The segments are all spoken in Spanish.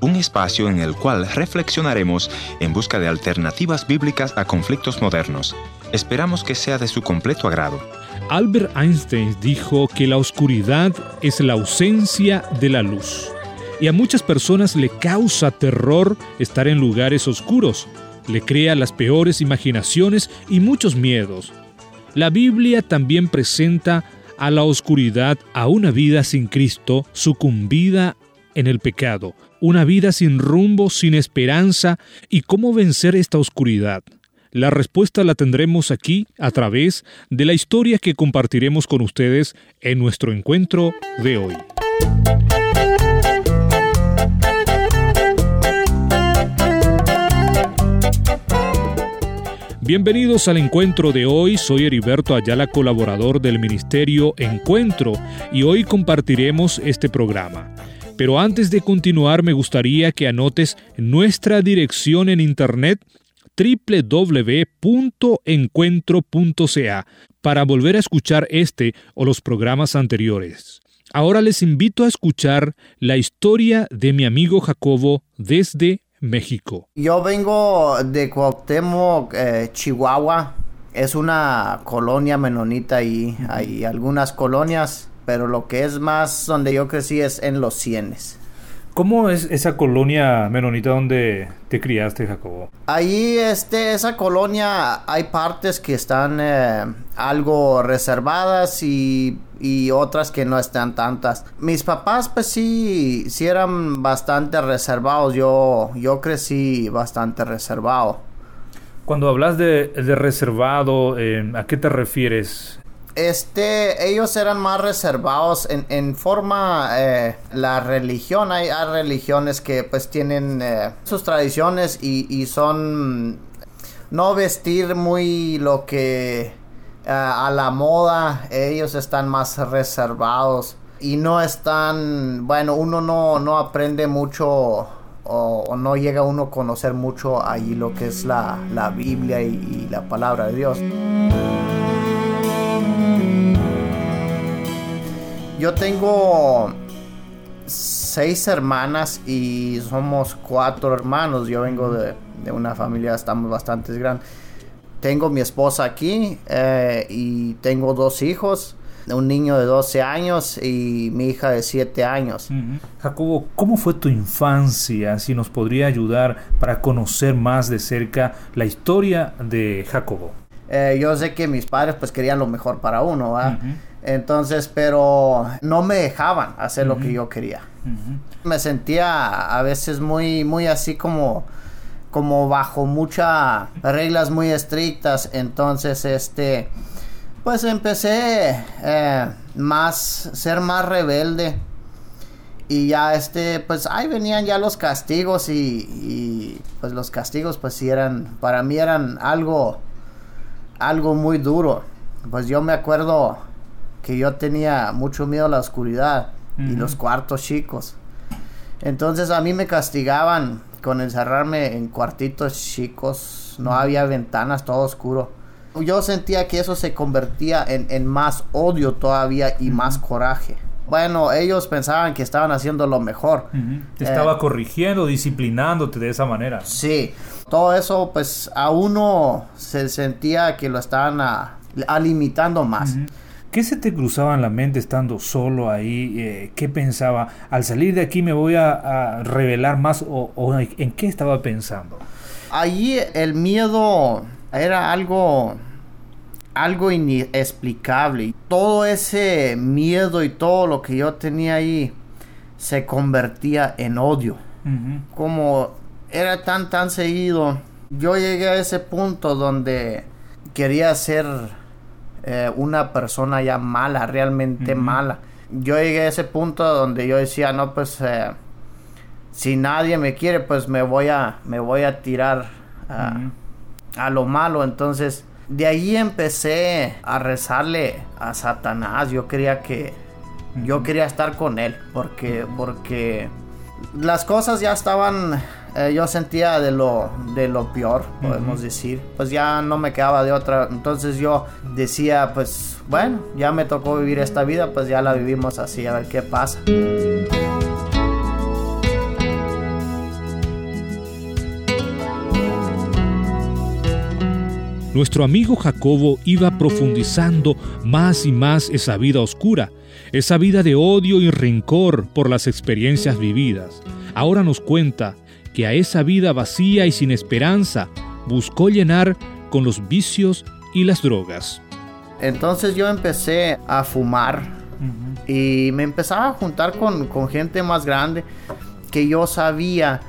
Un espacio en el cual reflexionaremos en busca de alternativas bíblicas a conflictos modernos. Esperamos que sea de su completo agrado. Albert Einstein dijo que la oscuridad es la ausencia de la luz. Y a muchas personas le causa terror estar en lugares oscuros. Le crea las peores imaginaciones y muchos miedos. La Biblia también presenta a la oscuridad a una vida sin Cristo, sucumbida en el pecado, una vida sin rumbo, sin esperanza, y cómo vencer esta oscuridad. La respuesta la tendremos aquí a través de la historia que compartiremos con ustedes en nuestro encuentro de hoy. Bienvenidos al encuentro de hoy, soy Heriberto Ayala, colaborador del Ministerio Encuentro, y hoy compartiremos este programa. Pero antes de continuar me gustaría que anotes nuestra dirección en internet www.encuentro.ca para volver a escuchar este o los programas anteriores. Ahora les invito a escuchar la historia de mi amigo Jacobo desde México. Yo vengo de Cuauhtémoc, eh, Chihuahua. Es una colonia menonita y hay algunas colonias, pero lo que es más donde yo crecí es en Los Cienes. ¿Cómo es esa colonia menonita donde te criaste, Jacobo? Ahí, este, esa colonia, hay partes que están eh, algo reservadas y, y, otras que no están tantas. Mis papás, pues sí, sí eran bastante reservados. Yo, yo crecí bastante reservado. Cuando hablas de, de reservado, eh, ¿a qué te refieres? Este, ellos eran más reservados en, en forma eh, la religión. Hay, religiones que pues tienen eh, sus tradiciones y, y, son no vestir muy lo que uh, a la moda. Ellos están más reservados y no están, bueno, uno no, no aprende mucho o, no llega uno a conocer mucho ahí lo que es la, la Biblia y la palabra de Dios. Yo tengo seis hermanas y somos cuatro hermanos. Yo vengo de, de una familia, estamos bastante grandes. Tengo mi esposa aquí eh, y tengo dos hijos. Un niño de 12 años y mi hija de 7 años. Uh -huh. Jacobo, ¿cómo fue tu infancia? Si nos podría ayudar para conocer más de cerca la historia de Jacobo. Eh, yo sé que mis padres pues querían lo mejor para uno. Uh -huh. Entonces, pero no me dejaban hacer uh -huh. lo que yo quería. Uh -huh. Me sentía a veces muy, muy así como, como bajo muchas reglas muy estrictas. Entonces, este, pues empecé eh, más, ser más rebelde. Y ya este, pues ahí venían ya los castigos y, y pues los castigos pues sí eran, para mí eran algo, algo muy duro. Pues yo me acuerdo que yo tenía mucho miedo a la oscuridad uh -huh. y los cuartos chicos. Entonces a mí me castigaban con encerrarme en cuartitos chicos, no uh había ventanas, todo oscuro. Yo sentía que eso se convertía en, en más odio todavía y uh más coraje. Bueno, ellos pensaban que estaban haciendo lo mejor. Te estaba eh, corrigiendo, disciplinándote de esa manera. Sí, todo eso pues a uno se sentía que lo estaban a, a limitando más. ¿Qué se te cruzaba en la mente estando solo ahí? Eh, ¿Qué pensaba? Al salir de aquí me voy a, a revelar más o, o, en qué estaba pensando. Allí el miedo era algo algo inexplicable. Todo ese miedo y todo lo que yo tenía ahí se convertía en odio. Uh -huh. Como era tan tan seguido, yo llegué a ese punto donde quería ser eh, una persona ya mala, realmente uh -huh. mala. Yo llegué a ese punto donde yo decía, no, pues eh, si nadie me quiere, pues me voy a, me voy a tirar a, uh -huh. a lo malo. Entonces, de ahí empecé a rezarle a Satanás. Yo quería que, -huh. yo quería estar con él, porque, porque las cosas ya estaban eh, yo sentía de lo, de lo peor, podemos decir. Pues ya no me quedaba de otra. Entonces yo decía, pues bueno, ya me tocó vivir esta vida, pues ya la vivimos así, a ver qué pasa. Nuestro amigo Jacobo iba profundizando más y más esa vida oscura, esa vida de odio y rencor por las experiencias vividas. Ahora nos cuenta que a esa vida vacía y sin esperanza buscó llenar con los vicios y las drogas. Entonces yo empecé a fumar y me empezaba a juntar con, con gente más grande que yo sabía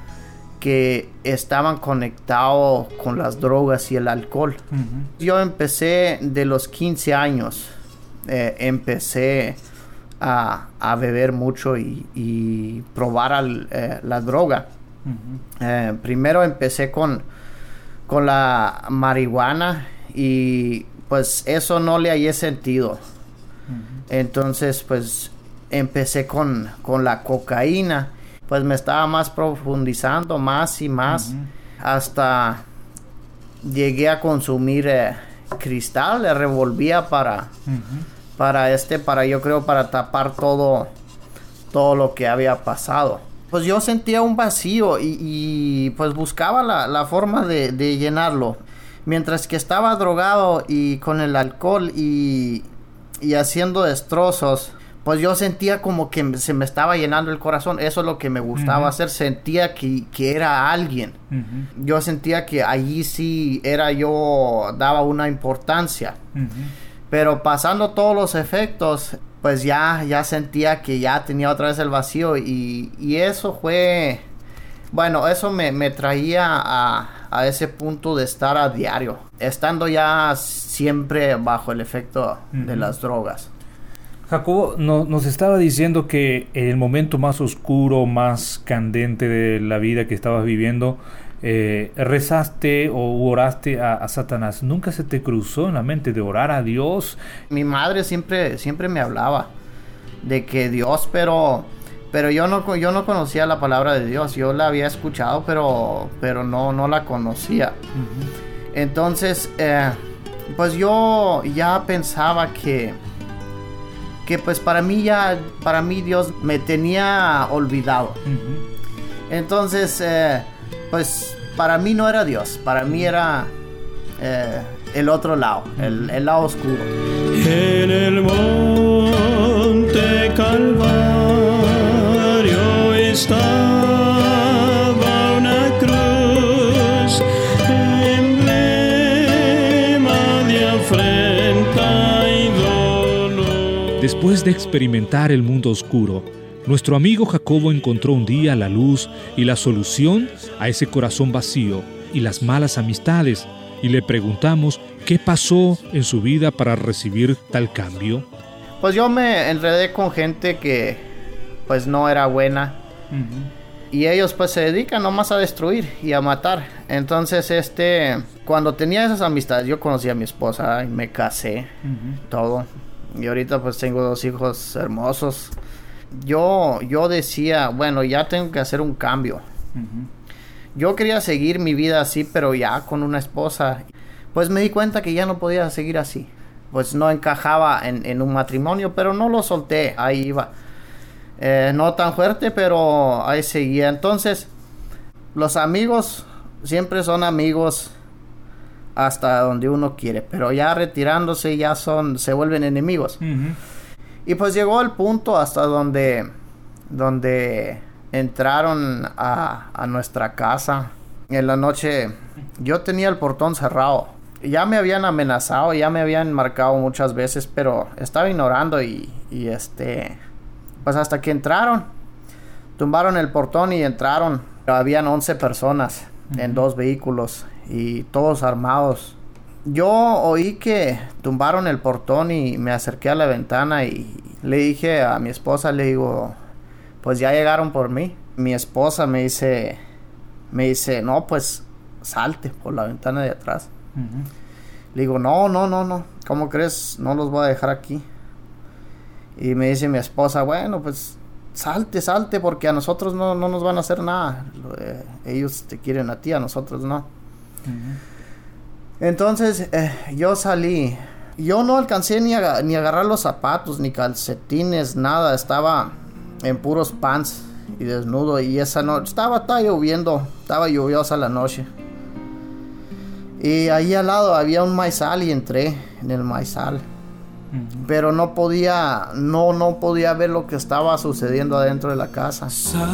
que estaban conectados con las drogas y el alcohol. Yo empecé de los 15 años, eh, empecé a, beber mucho y, probar eh, la droga. Eh, primero empecé con, con la marihuana y pues eso no le hallé sentido. Entonces pues empecé con, con la cocaína pues me estaba más profundizando más y más hasta llegué a consumir eh, cristal, le revolvía para, para este, para yo creo para tapar todo, todo lo que había pasado. Pues yo sentía un vacío y, pues buscaba la, forma de, de, llenarlo. Mientras que estaba drogado y con el alcohol y, y haciendo destrozos, pues yo sentía como que se me estaba llenando el corazón. Eso es lo que me gustaba hacer. Sentía que, era alguien. Yo sentía que allí sí era yo, daba una importancia. Pero pasando todos los efectos, pues ya, ya sentía que ya tenía otra vez el vacío. Y, eso fue, bueno, eso me, traía a, a, ese punto de estar a diario. Estando ya siempre bajo el efecto de las drogas. Jacobo nos estaba diciendo que en el momento más oscuro, más candente de la vida que estabas viviendo, eh, rezaste o oraste a, Satanás. ¿Nunca se te cruzó en la mente de orar a Dios? Mi madre siempre, siempre me hablaba de que Dios, pero, pero yo, no, yo no conocía la palabra de Dios. Yo la había escuchado, pero, pero no, no la conocía. Entonces, eh, pues yo ya pensaba que que pues para mí ya, para mí Dios me tenía olvidado. Entonces, eh, pues para mí no era Dios, para mí era eh, el otro lado, el, el, lado oscuro. En el monte Calvario está Después de experimentar el mundo oscuro, nuestro amigo Jacobo encontró un día la luz y la solución a ese corazón vacío y las malas amistades y le preguntamos qué pasó en su vida para recibir tal cambio. Pues yo me enredé con gente que pues no era buena. Y ellos pues se dedican nomás a destruir y a matar. Entonces este, cuando tenía esas amistades, yo conocí a mi esposa y me casé, todo. Y ahorita pues tengo dos hijos hermosos. Yo, yo decía, bueno, ya tengo que hacer un cambio. Yo quería seguir mi vida así, pero ya con una esposa. Pues me di cuenta que ya no podía seguir así. Pues no encajaba en, un matrimonio, pero no lo solté. Ahí iba. Eh, no tan fuerte, pero ahí seguía. Entonces, los amigos siempre son amigos hasta donde uno quiere, pero ya retirándose ya son, se vuelven enemigos. Y pues llegó el punto hasta donde, donde entraron a, a nuestra casa. En la noche yo tenía el portón cerrado. Ya me habían amenazado, ya me habían marcado muchas veces, pero estaba ignorando y, y este, pues hasta que entraron, tumbaron el portón y entraron. Habían 11 personas en dos vehículos y todos armados. Yo oí que tumbaron el portón y me acerqué a la ventana y le dije a mi esposa, le digo, pues ya llegaron por mí. Mi esposa me dice, me dice, no, pues salte por la ventana de atrás. Le digo, no, no, no, no, ¿cómo crees? No los voy a dejar aquí. Y me dice mi esposa, bueno, pues salte, salte, porque a nosotros no, no nos van a hacer nada. Eh, ellos te quieren a ti, a nosotros no. Entonces eh, yo salí. Yo no alcancé ni a, ni agarrar los zapatos, ni calcetines, nada. Estaba en puros pants y desnudo. Y esa noche estaba, estaba lloviendo, estaba lluviosa la noche. Y ahí al lado había un maizal y entré en el maizal. Pero no podía, no, no podía ver lo que estaba sucediendo adentro de la casa. Salvador,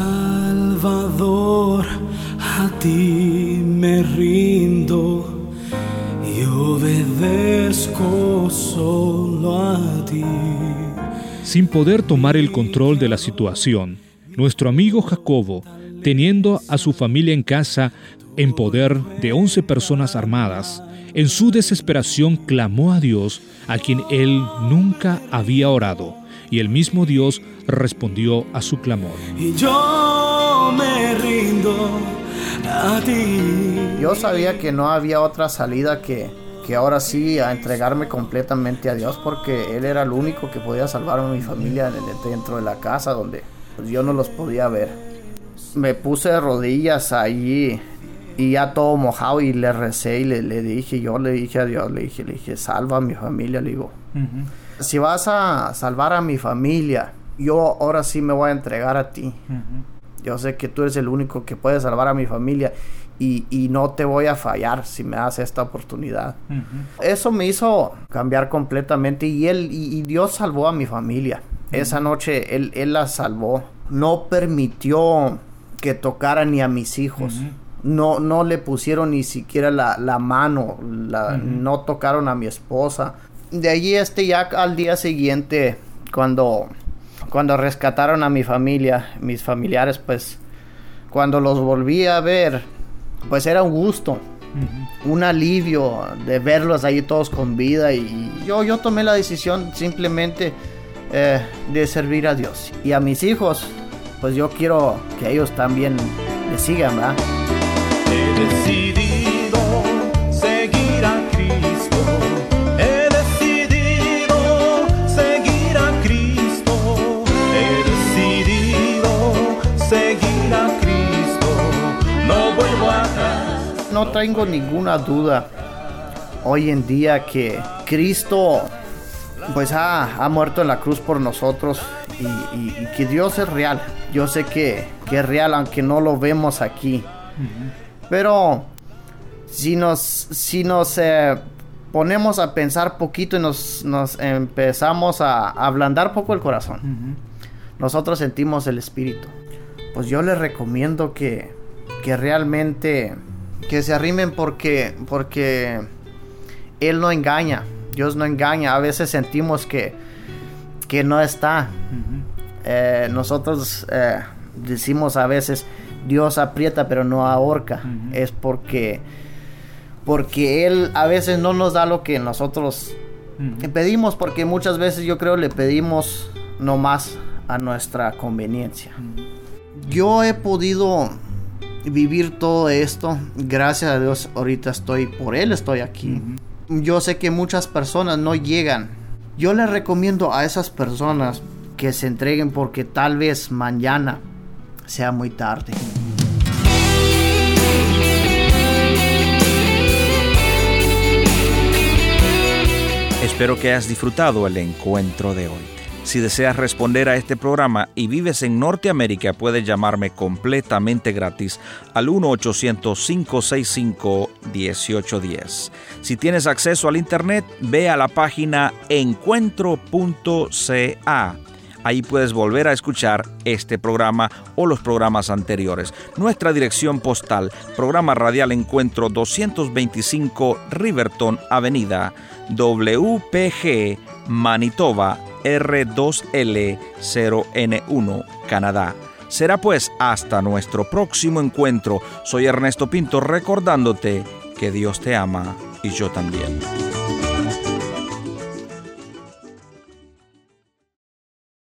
a ti me rindo y obedezco solo a ti. Sin poder tomar el control de la situación, nuestro amigo Jacobo, teniendo a su familia en casa en poder de 11 personas armadas, en su desesperación clamó a Dios, a quien él nunca había orado, y el mismo Dios respondió a su clamor. Y yo me rindo a ti. Yo sabía que no había otra salida que, que ahora sí a entregarme completamente a Dios porque Él era el único que podía salvar a mi familia dentro de la casa donde yo no los podía ver. Me puse de rodillas allí y ya todo mojado y le recé y le, le, dije, yo le dije a Dios, le dije, le dije, salva a mi familia, le digo. Si vas a salvar a mi familia, yo ahora sí me voy a entregar a ti. Yo sé que tú eres el único que puede salvar a mi familia y, y no te voy a fallar si me das esta oportunidad. Eso me hizo cambiar completamente y él y, y Dios salvó a mi familia. Esa noche él, él la salvó. No permitió que tocara ni a mis hijos no, no le pusieron ni siquiera la, la mano, la, no tocaron a mi esposa. De allí este ya al día siguiente, cuando, cuando rescataron a mi familia, mis familiares, pues cuando los volví a ver, pues era un gusto, un alivio de verlos ahí todos con vida y yo, yo tomé la decisión simplemente eh, de servir a Dios. Y a mis hijos, pues yo quiero que ellos también me sigan, ¿verdad? Tengo ninguna duda hoy en día que Cristo pues ha, ha muerto en la cruz por nosotros y, y, y, que Dios es real. Yo sé que, que es real aunque no lo vemos aquí. Pero si nos, si nos eh, ponemos a pensar poquito y nos, nos empezamos a, a, ablandar poco el corazón, uh -huh. nosotros sentimos el espíritu. Pues yo les recomiendo que, que realmente que se arrimen porque, porque Él no engaña, Dios no engaña. A veces sentimos que, que no está. Uh -huh. eh, nosotros eh, decimos a veces, Dios aprieta pero no ahorca. Uh -huh. Es porque porque él a veces no nos da lo que nosotros uh -huh. pedimos porque muchas veces yo creo le pedimos nomás a nuestra conveniencia. Yo he podido vivir todo esto, gracias a Dios ahorita estoy por él estoy aquí. Yo sé que muchas personas no llegan. Yo les recomiendo a esas personas que se entreguen porque tal vez mañana sea muy tarde. Espero que hayas disfrutado el encuentro de hoy. Si deseas responder a este programa y vives en Norteamérica, puedes llamarme completamente gratis al 1-800-565-1810. Si tienes acceso al Internet, ve a la página encuentro.ca Ahí puedes volver a escuchar este programa o los programas anteriores. Nuestra dirección postal, programa radial Encuentro 225 Riverton Avenida, WPG, Manitoba, R2L0N1, Canadá. Será pues hasta nuestro próximo encuentro. Soy Ernesto Pinto recordándote que Dios te ama y yo también.